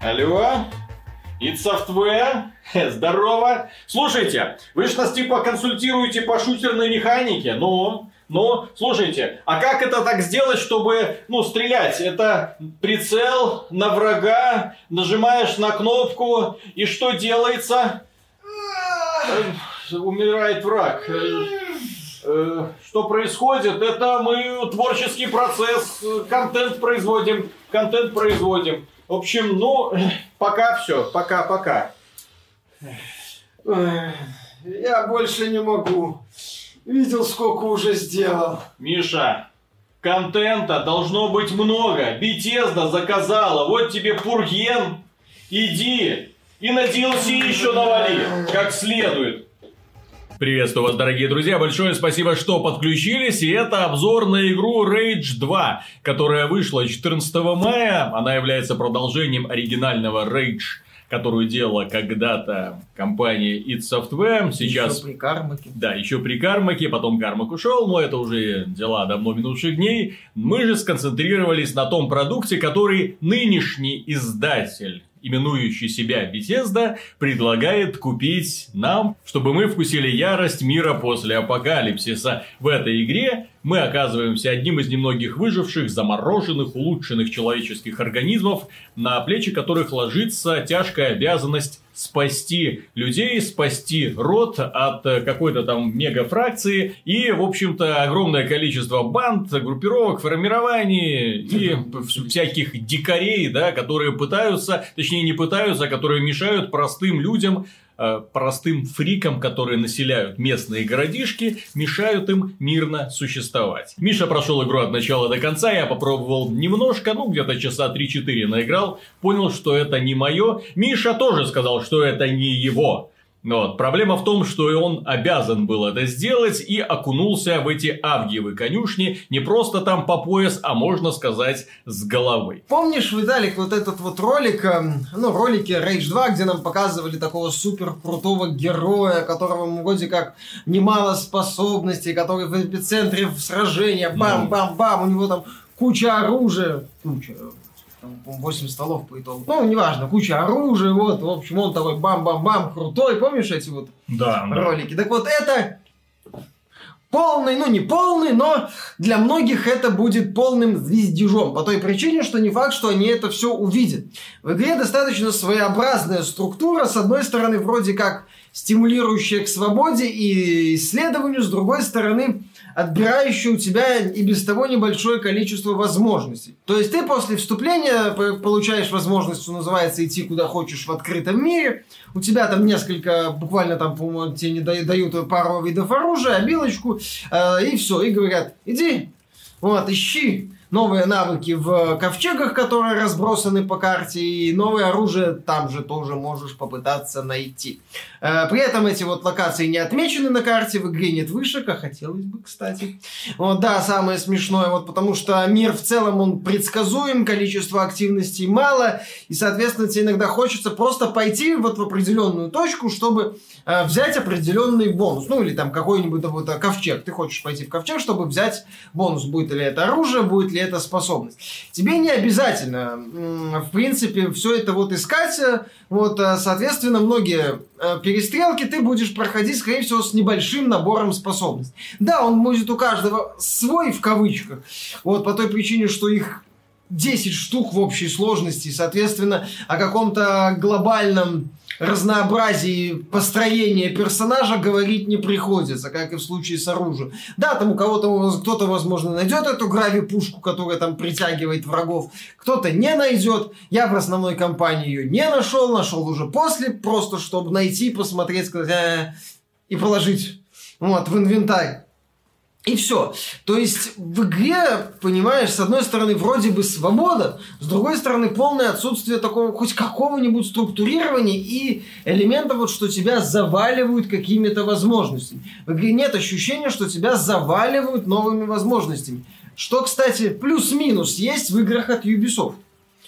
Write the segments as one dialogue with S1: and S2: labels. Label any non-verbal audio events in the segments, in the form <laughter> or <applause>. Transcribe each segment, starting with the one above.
S1: Алло? It Software? Здорово. Слушайте, вы же нас типа консультируете по шутерной механике. Ну, ну, слушайте, а как это так сделать, чтобы, ну, стрелять? Это прицел на врага, нажимаешь на кнопку, и что делается? Э, умирает враг. Э, э, что происходит? Это мы творческий процесс, контент производим, контент производим. В общем, ну, <laughs> пока все, пока-пока.
S2: Я больше не могу. Видел, сколько уже сделал.
S1: Миша, контента должно быть много. Бетезда заказала. Вот тебе Пурген. Иди. И на DLC еще навали. Как следует. Приветствую вас, дорогие друзья. Большое спасибо, что подключились. И это обзор на игру Rage 2, которая вышла 14 мая. Она является продолжением оригинального Rage которую делала когда-то компания id Software. Сейчас...
S2: Еще при Кармаке.
S1: Да, еще при Кармаке, потом Кармак ушел, но это уже дела давно минувших дней. Мы же сконцентрировались на том продукте, который нынешний издатель именующий себя Bethesda, предлагает купить нам, чтобы мы вкусили ярость мира после апокалипсиса. В этой игре мы оказываемся одним из немногих выживших, замороженных, улучшенных человеческих организмов, на плечи которых ложится тяжкая обязанность спасти людей, спасти род от какой-то там мегафракции. И, в общем-то, огромное количество банд, группировок, формирований и всяких дикарей, да, которые пытаются, точнее не пытаются, а которые мешают простым людям Э, простым фрикам, которые населяют местные городишки, мешают им мирно существовать. Миша прошел игру от начала до конца, я попробовал немножко, ну где-то часа 3-4 наиграл, понял, что это не мое. Миша тоже сказал, что это не его. Вот. Проблема в том, что он обязан был это сделать и окунулся в эти авгиевы конюшни не просто там по пояс, а можно сказать с головой.
S2: Помнишь, Виталик, вот этот вот ролик, эм, ну, ролики Rage 2, где нам показывали такого супер крутого героя, которого вроде как немало способностей, который в эпицентре сражения, бам-бам-бам, у него там куча оружия, куча, 8 столов по итогу. Ну, неважно, куча оружия, вот, в общем, он такой бам-бам-бам, крутой, помнишь эти вот
S1: да,
S2: ролики? Да. Так вот, это полный, ну не полный, но для многих это будет полным звездежом. По той причине, что не факт, что они это все увидят. В игре достаточно своеобразная структура. С одной стороны, вроде как стимулирующая к свободе и исследованию, с другой стороны, отбирающая у тебя и без того небольшое количество возможностей. То есть ты после вступления получаешь возможность, что называется, идти куда хочешь в открытом мире. У тебя там несколько, буквально там, по-моему, тебе не дают пару видов оружия, обилочку, э, и все, и говорят, иди, вот, ищи новые навыки в ковчегах, которые разбросаны по карте, и новое оружие там же тоже можешь попытаться найти. Э, при этом эти вот локации не отмечены на карте, в игре нет вышек, а хотелось бы, кстати. Вот, да, самое смешное, вот потому что мир в целом, он предсказуем, количество активностей мало, и, соответственно, тебе иногда хочется просто пойти вот в определенную точку, чтобы э, взять определенный бонус. Ну, или там какой-нибудь вот, ковчег. Ты хочешь пойти в ковчег, чтобы взять бонус. Будет ли это оружие, будет ли это способность. Тебе не обязательно, в принципе, все это вот искать. Э, вот, э, соответственно, многие э, перестрелки ты будешь проходить, скорее всего, с небольшим набором способностей. Да, он будет у каждого свой, в кавычках. Вот, по той причине, что их 10 штук в общей сложности. Соответственно, о каком-то глобальном разнообразии построения персонажа говорить не приходится, как и в случае с оружием. Да, там у кого-то, кто-то, возможно, найдет эту грави-пушку, которая там притягивает врагов, кто-то не найдет. Я в основной кампании ее не нашел, нашел уже после, просто чтобы найти, посмотреть, сказать, э, и положить вот, в инвентарь. И все. То есть в игре, понимаешь, с одной стороны вроде бы свобода, с другой стороны полное отсутствие такого хоть какого-нибудь структурирования и элементов, вот, что тебя заваливают какими-то возможностями. В игре нет ощущения, что тебя заваливают новыми возможностями. Что, кстати, плюс-минус есть в играх от Ubisoft.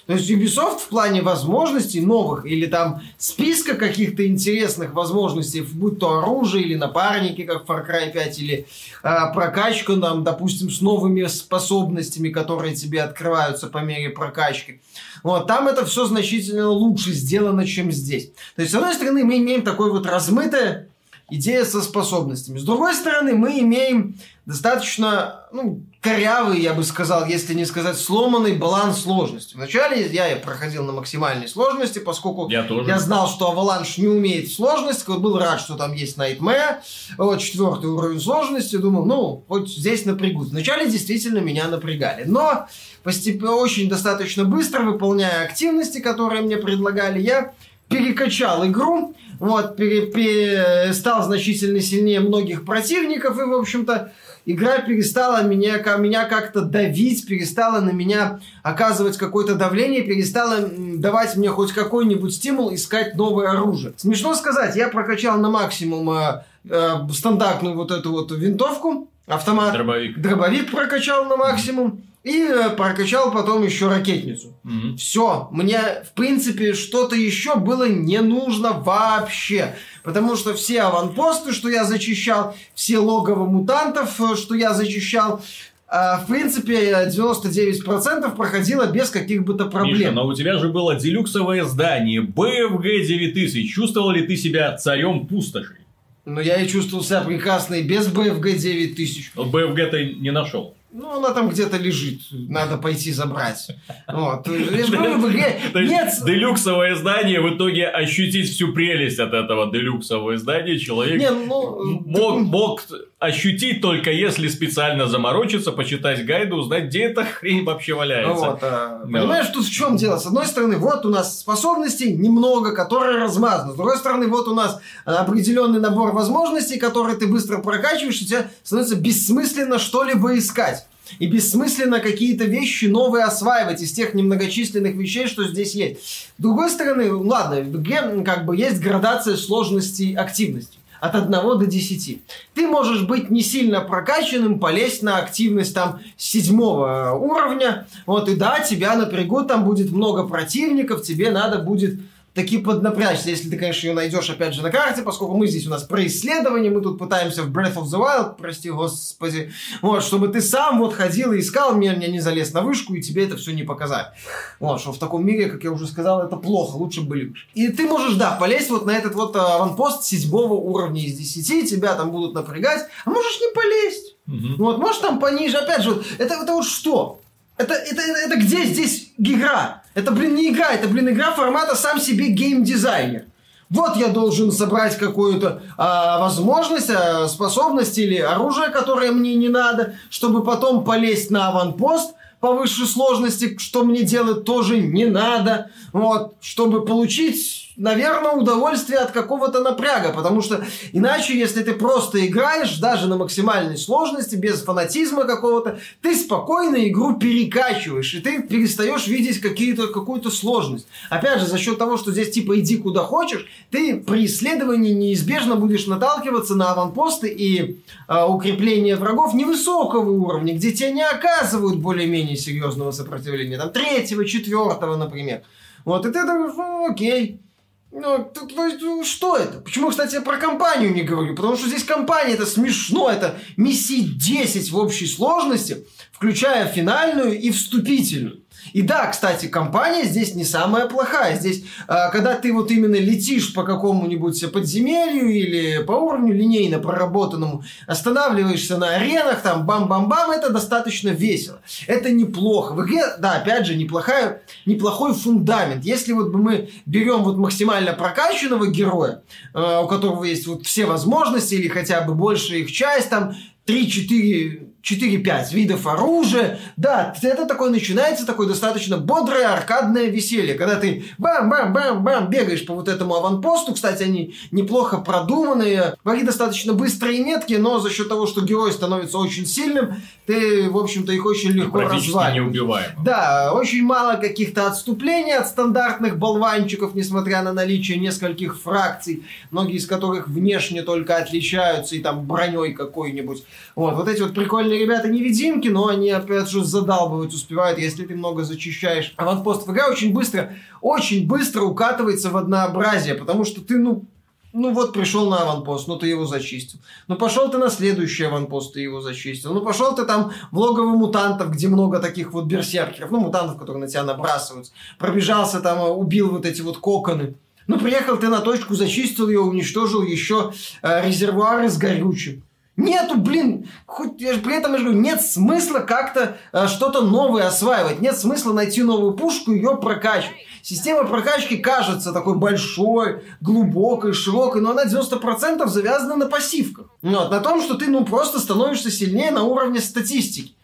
S2: То есть Ubisoft в плане возможностей новых или там списка каких-то интересных возможностей, будь то оружие или напарники, как Far Cry 5, или э, прокачка, там, допустим, с новыми способностями, которые тебе открываются по мере прокачки. Вот, там это все значительно лучше сделано, чем здесь. То есть, с одной стороны, мы имеем такое вот размытое идея со способностями. С другой стороны, мы имеем достаточно, ну, корявый, я бы сказал, если не сказать сломанный баланс сложности. Вначале я проходил на максимальной сложности, поскольку
S1: я, тоже.
S2: я знал, что Avalanche не умеет сложность, был рад, что там есть Nightmare, вот четвертый уровень сложности, думал, ну, вот здесь напрягут. Вначале действительно меня напрягали, но постепенно, очень достаточно быстро, выполняя активности, которые мне предлагали, я перекачал игру, вот, пере, пере, стал значительно сильнее многих противников, и, в общем-то, игра перестала меня, меня как-то давить, перестала на меня оказывать какое-то давление, перестала давать мне хоть какой-нибудь стимул искать новое оружие. Смешно сказать, я прокачал на максимум э, э, стандартную вот эту вот винтовку, автомат.
S1: Дробовик.
S2: Дробовик прокачал на максимум. И э, прокачал потом еще ракетницу.
S1: Мгм.
S2: Все, мне, в принципе, что-то еще было не нужно вообще. Потому что все аванпосты, что я зачищал, все логово мутантов, э, что я зачищал, э, в принципе, 99% проходило без каких бы то
S1: Миша,
S2: проблем.
S1: но у тебя же было делюксовое здание BFG 9000. Чувствовал ли ты себя царем пустоши?
S2: Но я и чувствовал себя прекрасно и без BFG 9000.
S1: Вот BFG ты не нашел.
S2: Ну, она там где-то лежит, надо пойти забрать. Вот. Я же <laughs> говорю, в игре нет
S1: делюксовое здание в итоге ощутить всю прелесть от этого делюксового издания человек
S2: Не, ну,
S1: мог, мог ощутить только если специально заморочиться, почитать гайды, узнать, где эта хрень вообще валяется.
S2: вот, а,
S1: Да.
S2: Понимаешь, тут в чем дело? С одной стороны, вот у нас способностей немного, которые размазаны. С другой стороны, вот у нас определенный набор возможностей, которые ты быстро прокачиваешь, и тебе становится бессмысленно что-либо искать. И бессмысленно какие-то вещи новые осваивать из тех немногочисленных вещей, что здесь есть. С другой стороны, ладно, в игре как бы есть градация сложности активности от 1 до 10. Ты можешь быть не сильно прокачанным, полезть на активность там седьмого уровня, вот, и да, тебя напрягут, там будет много противников, тебе надо будет таки поднапрячься, если ты, конечно, ее найдешь опять же на карте, поскольку мы здесь у нас про исследование, мы тут пытаемся в Breath of the Wild, прости господи, вот, чтобы ты сам вот ходил и искал, меня, меня не залез на вышку, и тебе это все не показать. Вот, что в таком мире, как я уже сказал, это плохо, лучше были бы. И ты можешь, да, полезть вот на этот вот а, аванпост седьмого уровня из десяти, тебя там будут напрягать, а можешь не полезть.
S1: Мгм.
S2: Вот, может там пониже, опять же, вот, это, это вот что? Это, это, это, это где здесь игра? Это, блин, не игра, это, блин, игра формата сам себе геймдизайнер. Вот я должен собрать какую-то а, возможность, а, способность или оружие, которое мне не надо, чтобы потом полезть на аванпост по высшей сложности, что мне делать тоже не надо, вот, чтобы получить, наверное, удовольствие от какого-то напряга, потому что иначе, если ты просто играешь, даже на максимальной сложности, без фанатизма какого-то, ты спокойно игру перекачиваешь, и ты перестаешь видеть какие-то, какую-то сложность. Опять же, за счет того, что здесь типа иди куда хочешь, ты при исследовании неизбежно будешь наталкиваться на аванпосты и э, укрепления врагов невысокого уровня, где тебя не оказывают более-менее серьезного сопротивления, там третьего, четвертого, например. Вот, и ты думаешь, ну, окей. Ну, ну, что это? Почему, кстати, я про компанию не говорю? Потому что здесь компания, это смешно, это миссии 10 в общей сложности, включая финальную и вступительную. И да, кстати, компания здесь не самая плохая. Здесь, а, когда ты вот именно летишь по какому-нибудь подземелью или по уровню линейно проработанному, останавливаешься на аренах, там бам-бам-бам, это достаточно весело. Это неплохо. В игре, да, опять же, неплохая, неплохой фундамент. Если вот мы берем вот максимально прокачанного героя, э, у которого есть вот все возможности или хотя бы большая их часть, там 3-4 4-5 видов оружия. Да, это такое начинается такое достаточно бодрое аркадное веселье, когда ты бам-бам-бам-бам бегаешь по вот этому аванпосту. Кстати, они неплохо продуманные, враги достаточно быстрые и меткие, но за счет того, что герой становится очень сильным, ты, в общем-то, их очень легко разваливаешь.
S1: неубиваем.
S2: Да, очень мало каких-то отступлений от стандартных болванчиков, несмотря на наличие нескольких фракций, многие из которых внешне только отличаются и там броней какой-нибудь. Вот, вот эти вот прикольные ребята-невидимки, но они, опять же, задалбывать успевают, если ты много зачищаешь. Аванпост игра очень быстро, очень быстро укатывается в однообразие, потому что ты, ну, ну вот пришел на аванпост, ну ты его зачистил. Ну пошел ты на следующий аванпост, ты его зачистил. Ну пошел ты там в логово мутантов, где много таких вот берсеркеров, ну мутантов, которые на тебя набрасываются. Пробежался там, убил вот эти вот коконы. Ну приехал ты на точку, зачистил ее, уничтожил еще э, резервуары с горючим. Нету, блин, хоть при этом я же говорю, нет смысла как-то э, что-то новое осваивать, нет смысла найти новую пушку и ее прокачивать. Система прокачки кажется такой большой, глубокой, широкой, но она 90% завязана на пассивках. Вот, на том, что ты ну просто становишься сильнее на уровне статистики.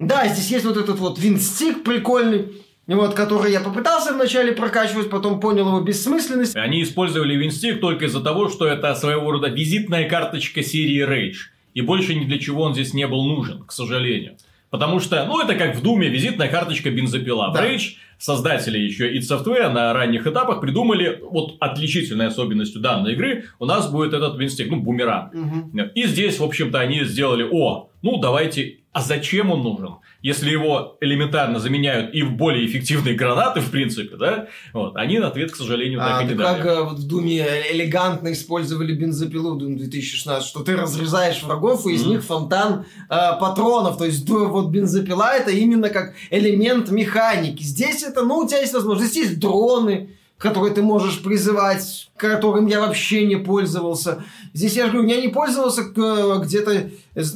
S2: Да, здесь есть вот этот вот винстик прикольный, вот, который я попытался вначале прокачивать, потом понял его бессмысленность.
S1: Они использовали Винстик только из-за того, что это своего рода визитная карточка серии Rage. И больше ни для чего он здесь не был нужен, к сожалению. Потому что, ну, это как в Думе, визитная карточка бензопила. Да. В Rage создатели еще id Software на ранних этапах придумали, вот отличительной особенностью данной игры, у нас будет этот винстик, ну, бумеранг. Угу. И здесь, в общем-то, они сделали, о, ну, давайте, а зачем он нужен? если его элементарно заменяют и в более эффективные гранаты, в принципе, да, вот, они на ответ, к сожалению, так а, и не
S2: дали. как э, вот в Думе элегантно использовали бензопилу в Doom 2016, что ты разрезаешь врагов, и из mm-hmm. них фонтан э, патронов, то есть вот бензопила это именно как элемент механики. Здесь это, ну, у тебя есть возможность, здесь есть дроны, которые ты можешь призывать, которым я вообще не пользовался. Здесь я же говорю, я не пользовался где-то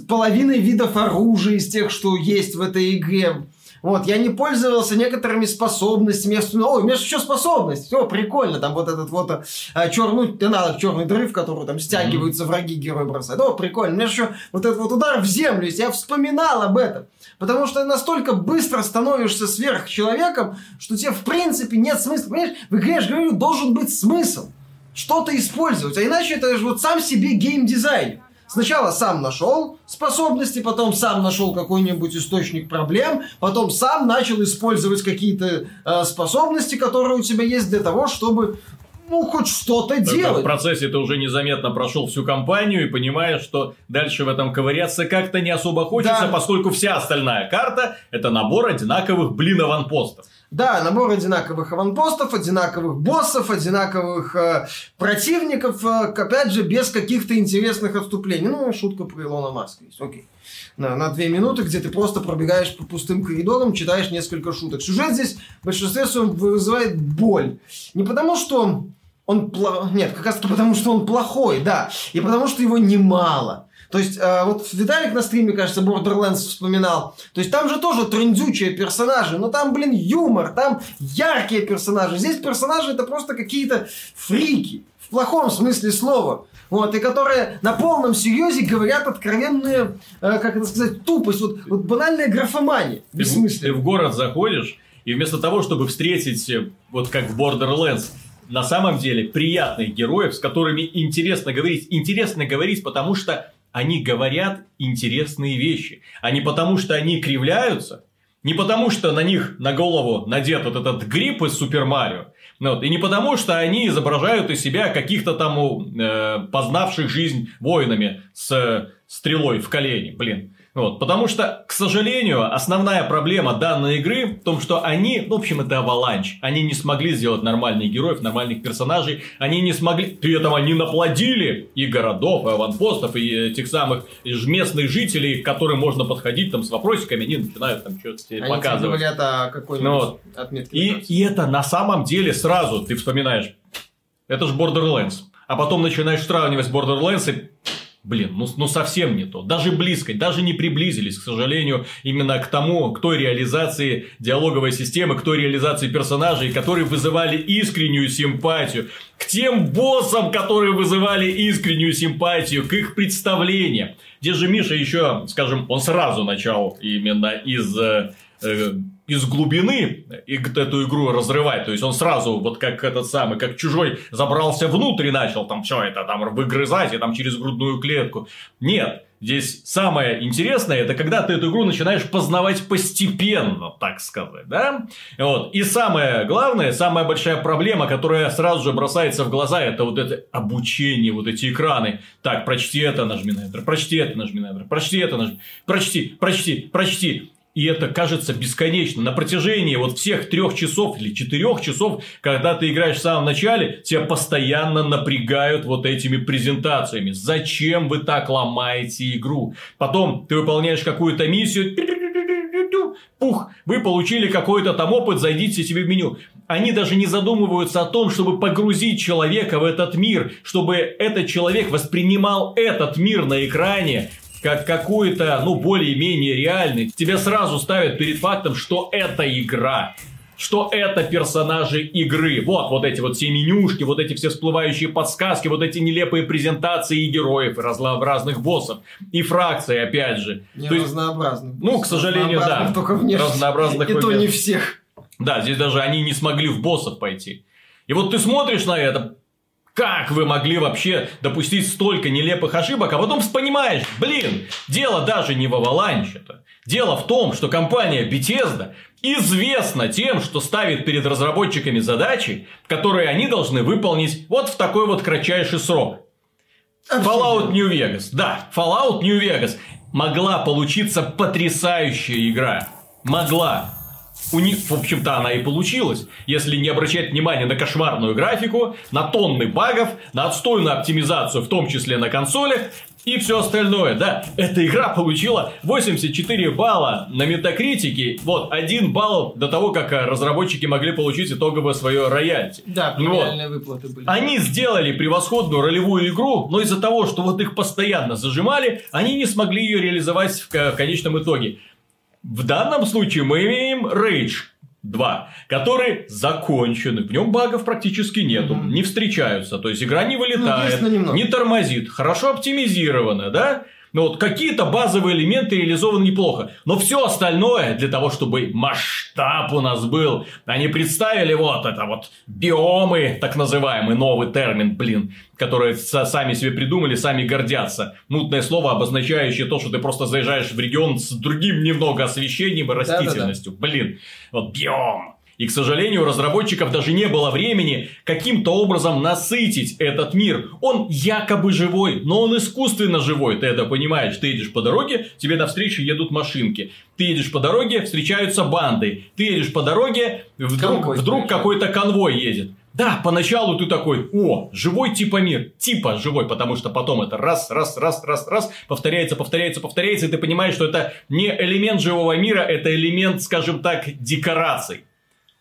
S2: половиной видов оружия из тех, что есть в этой игре. Вот, я не пользовался некоторыми способностями. Я вспоминал, ой, у меня же еще способность. Все, прикольно. Там вот этот вот а, черный, ты надо черный дрыв, который там стягиваются mm-hmm. враги, герой бросают. О, прикольно. У меня еще вот этот вот удар в землю есть. Я вспоминал об этом. Потому что настолько быстро становишься сверхчеловеком, что тебе в принципе нет смысла. Понимаешь, в игре, я же говорю, должен быть смысл. Что-то использовать. А иначе это же вот сам себе геймдизайн. Сначала сам нашел способности, потом сам нашел какой-нибудь источник проблем, потом сам начал использовать какие-то э, способности, которые у тебя есть для того, чтобы ну, хоть что-то Только делать.
S1: В процессе ты уже незаметно прошел всю кампанию и понимаешь, что дальше в этом ковыряться как-то не особо хочется, да. поскольку вся остальная карта – это набор одинаковых, блин, аванпостов.
S2: Да, набор одинаковых аванпостов, одинаковых боссов, одинаковых э, противников, э, опять же, без каких-то интересных отступлений. Ну, шутка про Илона Маска есть, окей. На, на две минуты, где ты просто пробегаешь по пустым коридорам, читаешь несколько шуток. Сюжет здесь в большинстве своем вызывает боль. Не потому, что он плохой, нет, как раз потому, что он плохой, да, и потому, что его немало. То есть, э, вот Виталик на стриме, кажется, Borderlands вспоминал. То есть, там же тоже трендючие персонажи, но там, блин, юмор, там яркие персонажи. Здесь персонажи это просто какие-то фрики, в плохом смысле слова. Вот, и которые на полном серьезе говорят откровенную, э, как это сказать, тупость, вот, вот банальная графомания.
S1: Ты, ты в город заходишь, и вместо того, чтобы встретить, э, вот как в Borderlands, на самом деле приятных героев, с которыми интересно говорить. Интересно говорить, потому что они говорят интересные вещи. А не потому, что они кривляются, не потому, что на них на голову надет вот этот гриб из Супер Марио, ну вот, и не потому, что они изображают из себя каких-то там э, познавших жизнь воинами с э, стрелой в колени, блин. Вот, потому что, к сожалению, основная проблема данной игры в том, что они, в общем, это аваланч. Они не смогли сделать нормальных героев, нормальных персонажей. Они не смогли... При этом они наплодили и городов, и аванпостов, и этих самых местных жителей, к которым можно подходить там с вопросиками, они начинают там что-то тебе они показывать.
S2: Они о какой-нибудь ну, вот. отметке.
S1: И, и это на самом деле сразу ты вспоминаешь. Это же Borderlands. А потом начинаешь сравнивать Borderlands и Блин, ну, ну совсем не то. Даже близко, даже не приблизились, к сожалению, именно к тому, к той реализации диалоговой системы, к той реализации персонажей, которые вызывали искреннюю симпатию, к тем боссам, которые вызывали искреннюю симпатию, к их представлениям. Здесь же Миша еще, скажем, он сразу начал именно из э, э из глубины эту игру разрывать. То есть он сразу, вот как этот самый, как чужой, забрался внутрь и начал там все это там выгрызать и там через грудную клетку. Нет, Здесь самое интересное, это когда ты эту игру начинаешь познавать постепенно, так сказать, да? Вот. И самое главное, самая большая проблема, которая сразу же бросается в глаза, это вот это обучение, вот эти экраны. Так, прочти это, нажми на Enter, прочти это, нажми на Enter, прочти это, нажми, прочти, прочти, прочти. И это кажется бесконечно. На протяжении вот всех трех часов или четырех часов, когда ты играешь в самом начале, тебя постоянно напрягают вот этими презентациями. Зачем вы так ломаете игру? Потом ты выполняешь какую-то миссию, пух, вы получили какой-то там опыт, зайдите себе в меню. Они даже не задумываются о том, чтобы погрузить человека в этот мир, чтобы этот человек воспринимал этот мир на экране, как какой-то, ну, более-менее реальный, тебя сразу ставят перед фактом, что это игра что это персонажи игры. Вот, вот эти вот все менюшки, вот эти все всплывающие подсказки, вот эти нелепые презентации и героев, и разнообразных боссов, и фракции, опять же.
S2: Не То разнообразных.
S1: Есть, ну, к сожалению, да.
S2: Только внешне.
S1: Разнообразных.
S2: И то не всех.
S1: Да, здесь даже они не смогли в боссов пойти. И вот ты смотришь на это, как вы могли вообще допустить столько нелепых ошибок, а потом понимаешь, блин, дело даже не в Avalanche-то. Дело в том, что компания Bethesda известна тем, что ставит перед разработчиками задачи, которые они должны выполнить вот в такой вот кратчайший срок. Fallout New Vegas. Да, Fallout New Vegas могла получиться потрясающая игра. Могла. У них, в общем-то, она и получилась. Если не обращать внимания на кошмарную графику, на тонны багов, на отстойную оптимизацию, в том числе на консолях, и все остальное, да. Эта игра получила 84 балла на метакритике, вот, один балл до того, как разработчики могли получить итоговое свое роялти.
S2: Да, премиальные вот. выплаты были.
S1: Они сделали превосходную ролевую игру, но из-за того, что вот их постоянно зажимали, они не смогли ее реализовать в конечном итоге. В данном случае мы имеем Rage 2, который закончен, в нем багов практически нету, mm-hmm. не встречаются, то есть игра не вылетает, ну, не тормозит, хорошо оптимизирована, да? Ну вот какие-то базовые элементы реализованы неплохо. Но все остальное для того, чтобы масштаб у нас был. Они представили вот это вот биомы, так называемый новый термин, блин, которые сами себе придумали, сами гордятся. Мутное слово, обозначающее то, что ты просто заезжаешь в регион с другим немного освещением и растительностью. Да-да-да. Блин, вот биом. И, к сожалению, у разработчиков даже не было времени каким-то образом насытить этот мир. Он якобы живой, но он искусственно живой. Ты это понимаешь. Ты едешь по дороге, тебе навстречу едут машинки. Ты едешь по дороге, встречаются банды. Ты едешь по дороге, вдруг, вдруг какой-то конвой едет. Да, поначалу ты такой, о, живой типа мир, типа живой, потому что потом это раз, раз, раз, раз, раз, повторяется, повторяется, повторяется, и ты понимаешь, что это не элемент живого мира, это элемент, скажем так, декораций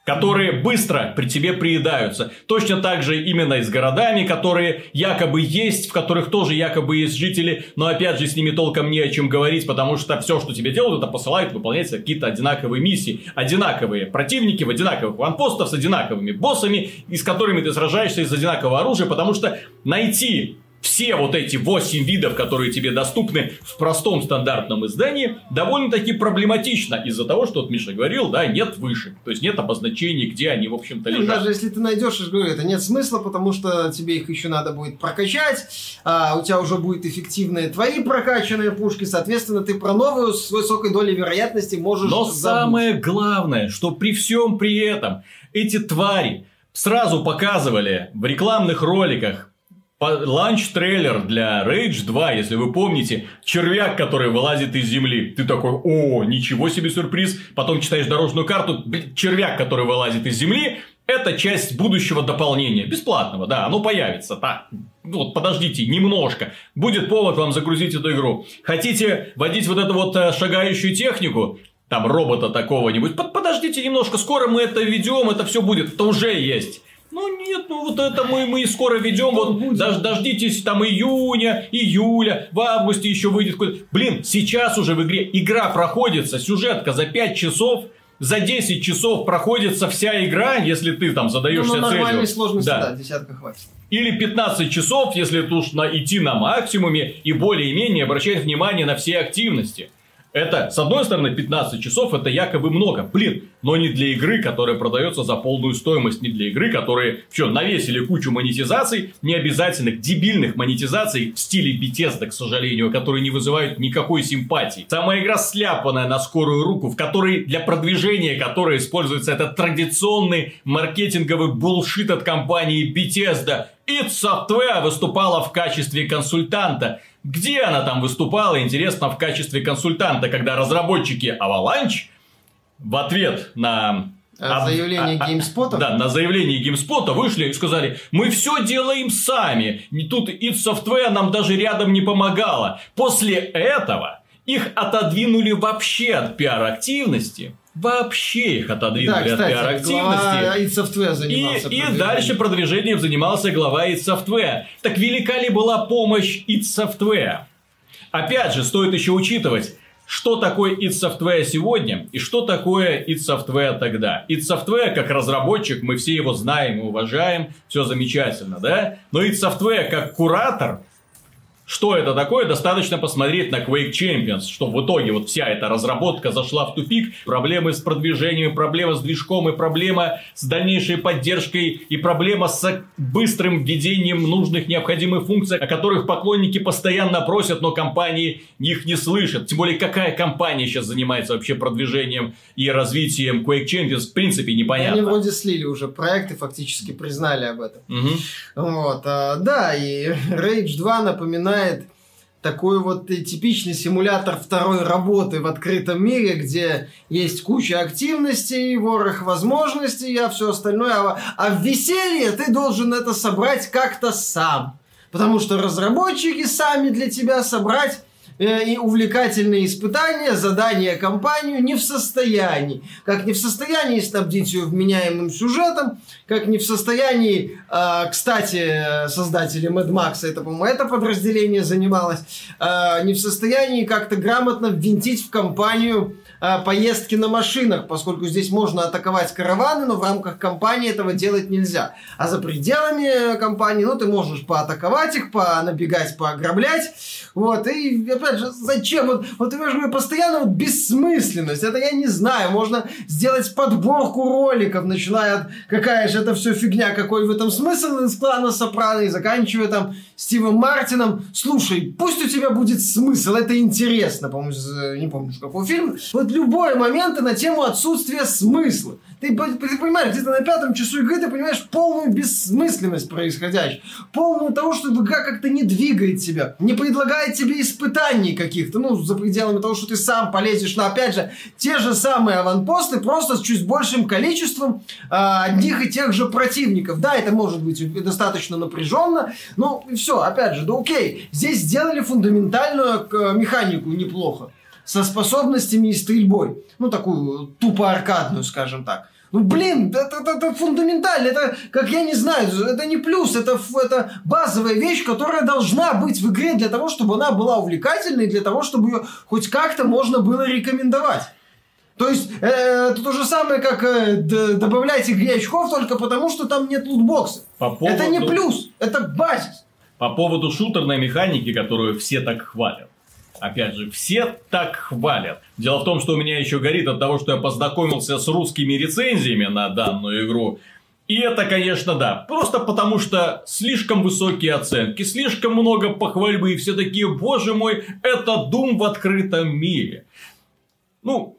S1: которые быстро при тебе приедаются. Точно так же именно и с городами, которые якобы есть, в которых тоже якобы есть жители, но опять же с ними толком не о чем говорить, потому что все, что тебе делают, это посылают выполнять какие-то одинаковые миссии. Одинаковые противники в одинаковых ванпостах с одинаковыми боссами, и с которыми ты сражаешься из одинакового оружия, потому что найти все вот эти 8 видов, которые тебе доступны в простом стандартном издании, довольно-таки проблематично из-за того, что вот Миша говорил, да, нет выше. То есть нет обозначений, где они, в общем-то, лежат.
S2: Даже если ты найдешь, я говорю, это нет смысла, потому что тебе их еще надо будет прокачать, а у тебя уже будут эффективные твои прокачанные пушки, соответственно, ты про новую с высокой долей вероятности можешь
S1: Но
S2: забыть.
S1: самое главное, что при всем при этом эти твари сразу показывали в рекламных роликах launch-трейлер для Rage 2, если вы помните, червяк, который вылазит из земли. Ты такой, о, ничего себе сюрприз. Потом читаешь дорожную карту, червяк, который вылазит из земли, это часть будущего дополнения. Бесплатного, да, оно появится. Так, вот подождите немножко. Будет повод вам загрузить эту игру. Хотите водить вот эту вот э, шагающую технику? Там робота такого-нибудь. Подождите немножко, скоро мы это ведем, это все будет. Это уже есть. Ну нет, ну вот это мы, мы скоро ведем, вот будет. дож, дождитесь там июня, июля, в августе еще выйдет. Блин, сейчас уже в игре игра проходится, сюжетка за 5 часов, за 10 часов проходится вся игра, если ты там задаешься ну, целью.
S2: Ну, сложности, да. да, десятка хватит.
S1: Или 15 часов, если ты уж на, идти на максимуме и более-менее обращать внимание на все активности. Это, с одной стороны, 15 часов это якобы много. Блин, но не для игры, которая продается за полную стоимость, не для игры, которые, что, навесили кучу монетизаций, необязательных, дебильных монетизаций в стиле Bethesda, к сожалению, которые не вызывают никакой симпатии. Сама игра сляпанная на скорую руку, в которой для продвижения которой используется этот традиционный маркетинговый булшит от компании Bethesda. id Software выступала в качестве консультанта. Где она там выступала, интересно, в качестве консультанта, когда разработчики Avalanche в ответ на
S2: а заявление а, GameSpot?
S1: Да, на заявление GameSpot вышли и сказали, мы все делаем сами. Тут id Software нам даже рядом не помогала. После этого их отодвинули вообще от пиар-активности вообще их отодвинули да, кстати, от пиар-активности. и, и дальше продвижением занимался глава id Software. Так велика ли была помощь id Software? Опять же, стоит еще учитывать, что такое id Software сегодня и что такое id Software тогда. id Software, как разработчик, мы все его знаем и уважаем, все замечательно, да? Но id Software, как куратор, что это такое, достаточно посмотреть на Quake Champions, что в итоге вот вся эта разработка зашла в тупик, проблемы с продвижением, проблема с движком и проблема с дальнейшей поддержкой и проблема с быстрым введением нужных необходимых функций, о которых поклонники постоянно просят, но компании их не слышат. Тем более, какая компания сейчас занимается вообще продвижением и развитием Quake Champions, в принципе, непонятно.
S2: Они вроде слили уже проекты, фактически признали об этом.
S1: Угу.
S2: Вот, а, да, и Rage 2 напоминает напоминает такой вот типичный симулятор второй работы в открытом мире, где есть куча активностей, ворох возможностей, а все остальное. А, а в веселье ты должен это собрать как-то сам. Потому что разработчики сами для тебя собрать и увлекательные испытания, задания компанию не в состоянии. Как не в состоянии снабдить ее вменяемым сюжетом, как не в состоянии, э, кстати, создатели Mad Max, это, по-моему, это подразделение занималось, э, не в состоянии как-то грамотно ввинтить в компанию Э, поездки на машинах, поскольку здесь можно атаковать караваны, но в рамках компании этого делать нельзя. А за пределами компании, ну, ты можешь поатаковать их, понабегать, поограблять. Вот, и опять же, зачем? Вот, вот ты понимаешь, постоянно вот бессмысленность. Это я не знаю, можно сделать подборку роликов, начиная от какая же это все фигня, какой в этом смысл из клана Сопрано, и заканчивая там Стивом Мартином. Слушай, пусть у тебя будет смысл, это интересно, по-моему, не помню, какой фильм. Вот любой момент на тему отсутствия смысла. Ты, ты понимаешь, где-то на пятом часу игры ты понимаешь полную бессмысленность происходящего. Полную того, что игра как-то не двигает тебя, не предлагает тебе испытаний каких-то, ну, за пределами того, что ты сам полезешь. Но, опять же, те же самые аванпосты, просто с чуть большим количеством э, одних и тех же противников. Да, это может быть достаточно напряженно, но все, опять же, да окей. Здесь сделали фундаментальную э, механику неплохо со способностями и стрельбой. Ну, такую тупо аркадную, скажем так. Ну, блин, это, это, это фундаментально, это, как я не знаю, это не плюс, это, это базовая вещь, которая должна быть в игре для того, чтобы она была увлекательной, для того, чтобы ее хоть как-то можно было рекомендовать. То есть, э, это то же самое, как э, добавлять игре очков только потому, что там нет лутбокса. По поводу... Это не плюс, это базис.
S1: По поводу шутерной механики, которую все так хвалят. Опять же, все так хвалят. Дело в том, что у меня еще горит от того, что я познакомился с русскими рецензиями на данную игру. И это, конечно, да. Просто потому что слишком высокие оценки, слишком много похвальбы, и все такие, боже мой, это Дум в открытом мире. Ну,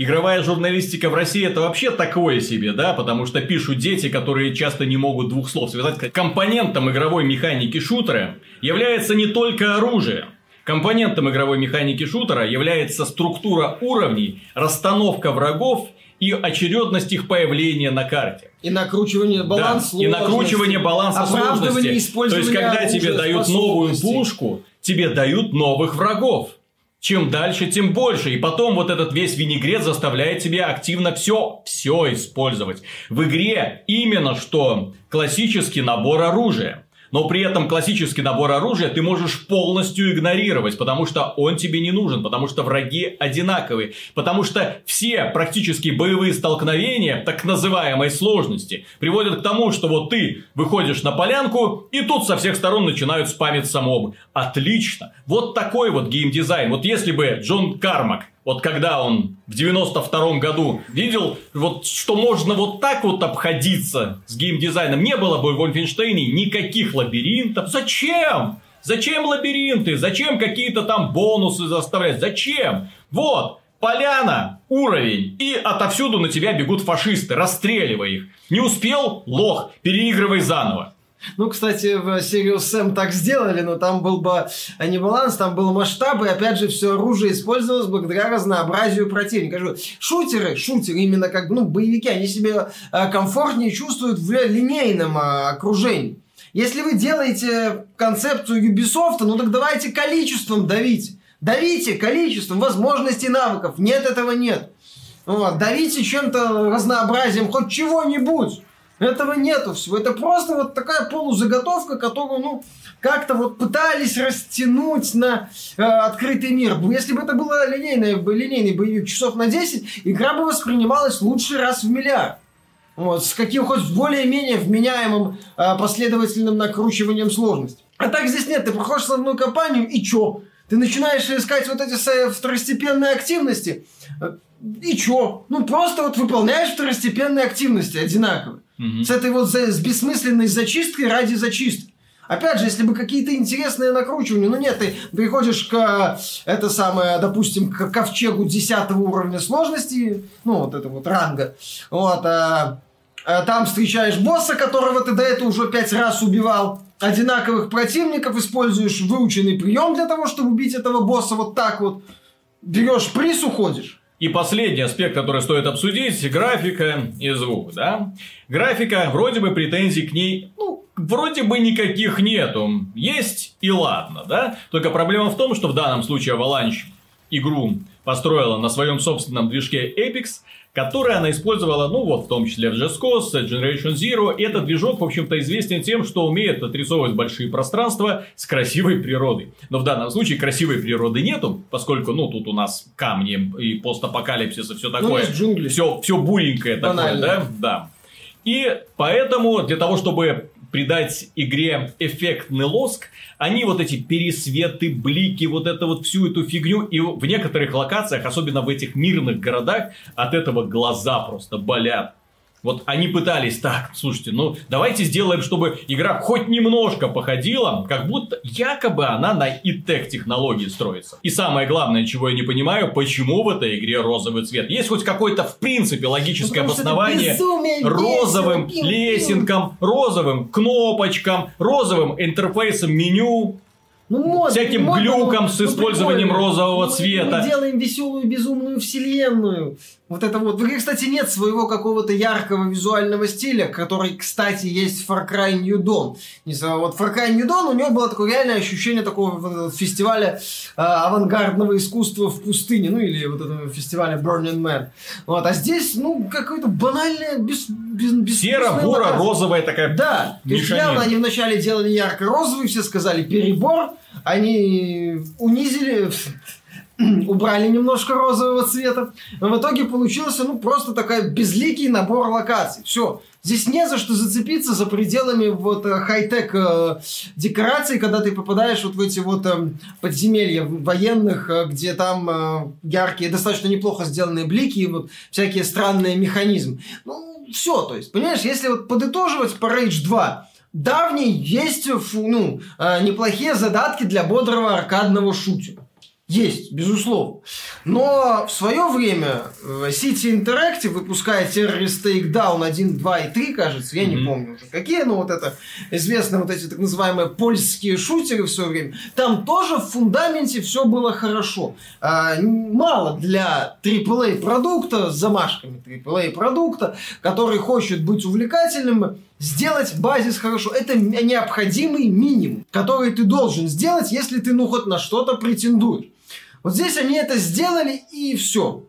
S1: Игровая журналистика в России это вообще такое себе, да, потому что пишут дети, которые часто не могут двух слов связать. Компонентом игровой механики шутера является не только оружие, Компонентом игровой механики шутера является структура уровней, расстановка врагов и очередность их появления на карте.
S2: И накручивание баланса
S1: да, И накручивание баланса сложности. То есть, когда тебе дают новую пушку, тебе дают новых врагов. Чем дальше, тем больше. И потом вот этот весь винегрет заставляет тебя активно все, все использовать. В игре именно что классический набор оружия. Но при этом классический набор оружия ты можешь полностью игнорировать, потому что он тебе не нужен, потому что враги одинаковые, потому что все практически боевые столкновения так называемой сложности приводят к тому, что вот ты выходишь на полянку, и тут со всех сторон начинают спамиться мобы. Отлично. Вот такой вот геймдизайн. Вот если бы Джон Кармак вот когда он в 92 году видел, вот что можно вот так вот обходиться с геймдизайном, не было бы в Вольфенштейне никаких лабиринтов. Зачем? Зачем лабиринты? Зачем какие-то там бонусы заставлять? Зачем? Вот, поляна, уровень, и отовсюду на тебя бегут фашисты, расстреливай их. Не успел? Лох, переигрывай заново.
S2: Ну, кстати, в Serious Sam так сделали, но там был бы не баланс, там был масштаб, и опять же все оружие использовалось благодаря разнообразию противника. Шутеры, шутеры, именно как ну, боевики, они себя э, комфортнее чувствуют в линейном э, окружении. Если вы делаете концепцию Ubisoft, ну так давайте количеством давите. Давите количеством возможностей навыков. Нет, этого нет. Вот, давите чем-то разнообразием, хоть чего-нибудь. Этого нету всего. Это просто вот такая полузаготовка, которую, ну, как-то вот пытались растянуть на э, открытый мир. Если бы это было линейный, линейный боевик часов на 10, игра бы воспринималась лучший раз в миллиард. Вот, с каким хоть более-менее вменяемым э, последовательным накручиванием сложности. А так здесь нет, ты проходишь основную кампанию и чё? Ты начинаешь искать вот эти второстепенные активности, э, и чё? Ну, просто вот выполняешь второстепенные активности одинаковые. Угу. С этой вот с бессмысленной зачисткой ради зачистки. Опять же, если бы какие-то интересные накручивания, ну нет, ты приходишь к, это самое, допустим, к ковчегу 10 уровня сложности, ну вот это вот ранга, вот, а, а там встречаешь босса, которого ты до этого уже пять раз убивал, одинаковых противников, используешь выученный прием для того, чтобы убить этого босса вот так вот, берешь приз, уходишь.
S1: И последний аспект, который стоит обсудить, графика и звук, да? Графика, вроде бы претензий к ней, ну, вроде бы никаких нету. Есть и ладно, да? Только проблема в том, что в данном случае Avalanche игру построила на своем собственном движке Apex, который она использовала, ну вот, в том числе в Just Cause, Generation Zero. И этот движок, в общем-то, известен тем, что умеет отрисовывать большие пространства с красивой природой. Но в данном случае красивой природы нету, поскольку, ну, тут у нас камни и постапокалипсис и все ну, такое. Ну, джунгли. Все, все буренькое Банально. такое, да? Да. И поэтому для того, чтобы придать игре эффектный лоск, они вот эти пересветы, блики, вот это вот всю эту фигню, и в некоторых локациях, особенно в этих мирных городах, от этого глаза просто болят. Вот они пытались, так, слушайте, ну давайте сделаем, чтобы игра хоть немножко походила, как будто якобы она на ИТЭК технологии строится. И самое главное, чего я не понимаю, почему в этой игре розовый цвет. Есть хоть какое-то в принципе логическое ну, обоснование безумие, розовым весело, лесенкам, розовым кнопочкам, розовым интерфейсом меню. Ну, мод, всяким мод, глюком с использованием розового
S2: мы,
S1: цвета.
S2: Мы делаем веселую безумную вселенную. Вот это вот. В кстати, нет своего какого-то яркого визуального стиля, который, кстати, есть в Far Cry New Dawn. Не знаю, вот Far Cry New Dawn у него было такое реальное ощущение такого фестиваля э, авангардного искусства в пустыне, ну или вот этого фестиваля Burning Man. Вот, а здесь, ну, какое-то банальное, без, без, без
S1: Серо-буро-розовая такая
S2: Да, то есть явно они вначале делали ярко-розовый, все сказали перебор, они унизили <clears throat> убрали немножко розового цвета. Но в итоге получился, ну, просто такой безликий набор локаций. Все. Здесь не за что зацепиться за пределами вот э, хай-тек э, декораций, когда ты попадаешь вот в эти вот э, подземелья военных, э, где там э, яркие, достаточно неплохо сделанные блики и вот всякие странные механизмы. Ну, все, то есть, понимаешь, если вот подытоживать по Rage 2, давний есть ну, э, неплохие задатки для бодрого аркадного шутера. Есть, безусловно. Но в свое время э, City Interactive, выпуская Terrorist Takedown 1, 2 и 3, кажется, я mm-hmm. не помню уже какие, но вот это известные вот эти так называемые польские шутеры в свое время, там тоже в фундаменте все было хорошо. А, мало для AAA продукта с замашками AAA продукта, который хочет быть увлекательным, сделать базис хорошо. Это необходимый минимум, который ты должен сделать, если ты ну хоть на что-то претендуешь. Вот здесь они это сделали и все.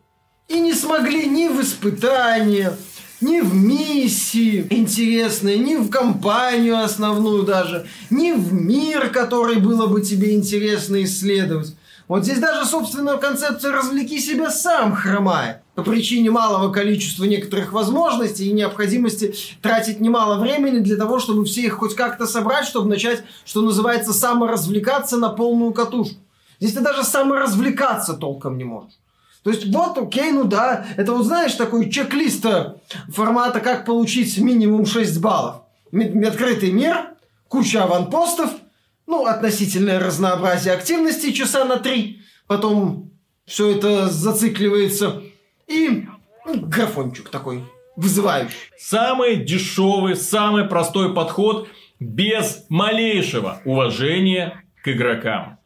S2: И не смогли ни в испытания, ни в миссии интересные, ни в компанию основную даже, ни в мир, который было бы тебе интересно исследовать. Вот здесь даже, собственно, концепция «развлеки себя сам» хромает по причине малого количества некоторых возможностей и необходимости тратить немало времени для того, чтобы все их хоть как-то собрать, чтобы начать, что называется, саморазвлекаться на полную катушку. Здесь ты даже саморазвлекаться толком не можешь. То есть вот, окей, ну да, это вот знаешь такой чек-лист э, формата, как получить минимум 6 баллов. Открытый мир, куча аванпостов, ну, относительное разнообразие активностей часа на три, потом все это зацикливается, и ну, графончик такой вызывающий.
S1: Самый дешевый, самый простой подход без малейшего уважения к игрокам.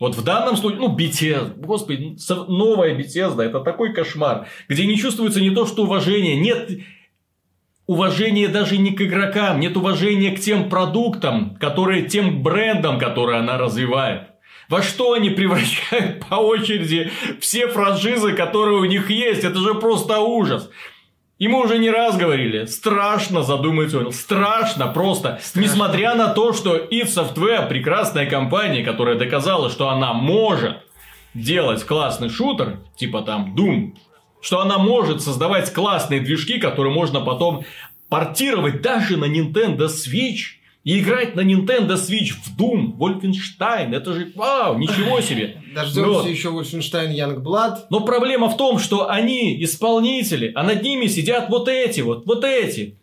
S1: Вот в данном случае, ну, BTS, господи, новая Bethesda, это такой кошмар, где не чувствуется не то, что уважение, нет уважения даже не к игрокам, нет уважения к тем продуктам, которые, тем брендам, которые она развивает. Во что они <laughs> превращают по очереди все франшизы, которые у них есть? Это же просто ужас. И мы уже не раз говорили, страшно задумать о Страшно просто. Страшно. Несмотря на то, что id Software прекрасная компания, которая доказала, что она может делать классный шутер, типа там Doom, что она может создавать классные движки, которые можно потом портировать даже на Nintendo Switch – и играть на Nintendo Switch в Doom, Wolfenstein, это же вау, ничего себе.
S2: Дождемся еще Wolfenstein Youngblood.
S1: Но проблема в том, что они исполнители, а над ними сидят вот эти вот, вот эти.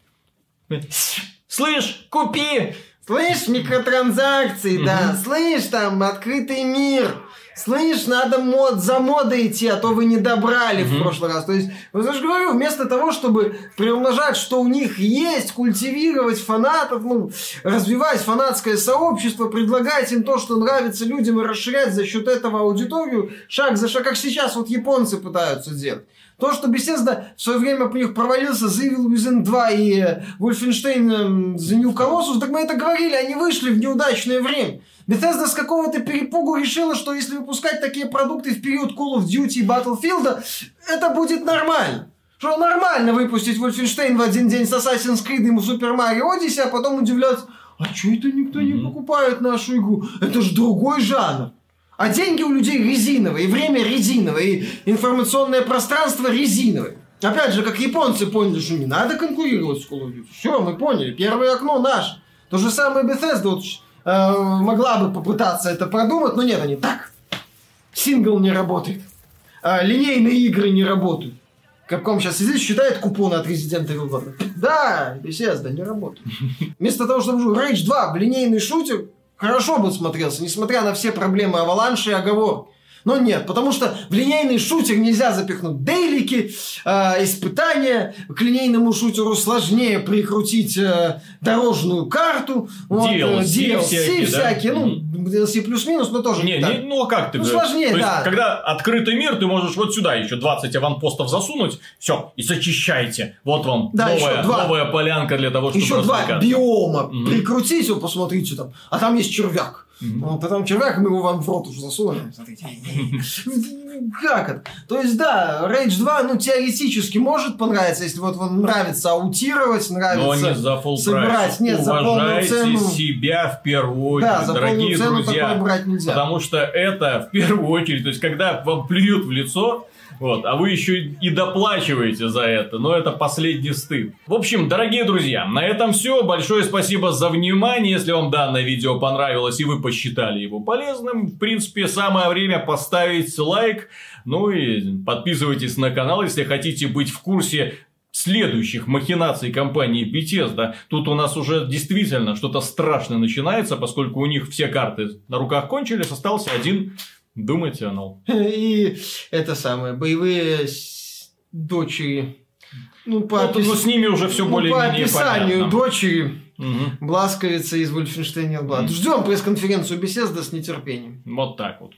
S1: Слышь, купи!
S2: Слышь, микротранзакции, да. Слышь, там, открытый мир. Слышь, надо мод за модой идти, а то вы не добрали mm-hmm. в прошлый раз. То есть, вот я же говорю, вместо того, чтобы приумножать, что у них есть, культивировать фанатов, ну, развивать фанатское сообщество, предлагать им то, что нравится людям, и расширять за счет этого аудиторию, шаг за шаг, как сейчас вот японцы пытаются делать. То, что Bethesda в свое время по них провалился The Evil Within 2 и Wolfenstein The New Colossus, так мы это говорили, они вышли в неудачное время. Bethesda с какого-то перепугу решила, что если выпускать такие продукты в период Call of Duty и Battlefield, это будет нормально. Что нормально выпустить Wolfenstein в один день с Assassin's Creed и Super Mario Odyssey, а потом удивляться, а что это никто не покупает нашу игру? Это же другой жанр. А деньги у людей резиновые, и время резиновое, и информационное пространство резиновое. Опять же, как японцы поняли, что не надо конкурировать с Call of Duty. Все, мы поняли, первое окно наше. То же самое Bethesda. Вот Э, могла бы попытаться это продумать, но нет, они так. Сингл не работает. А, линейные игры не работают. Capcom сейчас сидит, считает купоны от Resident Evil 2. Да, Bethesda не работает. <laughs> Вместо того, чтобы Rage 2, линейный шутер, хорошо бы смотрелся, несмотря на все проблемы Avalanche и оговорки. Но нет, потому что в линейный шутер нельзя запихнуть дейлики, э, испытания. К линейному шутеру сложнее прикрутить э, дорожную карту.
S1: Вот, DLC, DLC всякие,
S2: всякие
S1: да?
S2: ну, DLC плюс-минус, но тоже
S1: не, не, ну а как ты?
S2: Ну, сложнее,
S1: То
S2: да.
S1: Есть, когда открытый мир, ты можешь вот сюда еще 20 аванпостов засунуть, все, и зачищайте. Вот вам да, новая, новая полянка для того, чтобы
S2: Еще два биома угу. прикрутить, вот посмотрите там, а там есть червяк. Mm-hmm. потом червяк, мы его вам в рот уже засунули. <laughs> Как это? То есть, да, Rage 2, ну, теоретически может понравиться, если вот вам нравится аутировать, нравится Но
S1: не за full
S2: собирать. Нет, за полную цену.
S1: себя в первую очередь, да, за дорогие цену друзья.
S2: брать нельзя.
S1: Потому что это в первую очередь, то есть, когда вам плюют в лицо, вот, а вы еще и доплачиваете за это, но это последний стыд. В общем, дорогие друзья, на этом все. Большое спасибо за внимание. Если вам данное видео понравилось и вы посчитали его полезным, в принципе, самое время поставить лайк. Ну и подписывайтесь на канал, если хотите быть в курсе следующих махинаций компании Bethesda. Тут у нас уже действительно что-то страшное начинается, поскольку у них все карты на руках кончились, остался один Думайте, Анал. <laughs>
S2: И это самое, боевые дочери.
S1: Ну, по ну, опис... ну, с ними уже все ну, более-менее
S2: По описанию
S1: понятно.
S2: дочери угу. Бласковица из Wolfenstein Blood. Ждем пресс-конференцию Беседа с нетерпением.
S1: Вот так вот.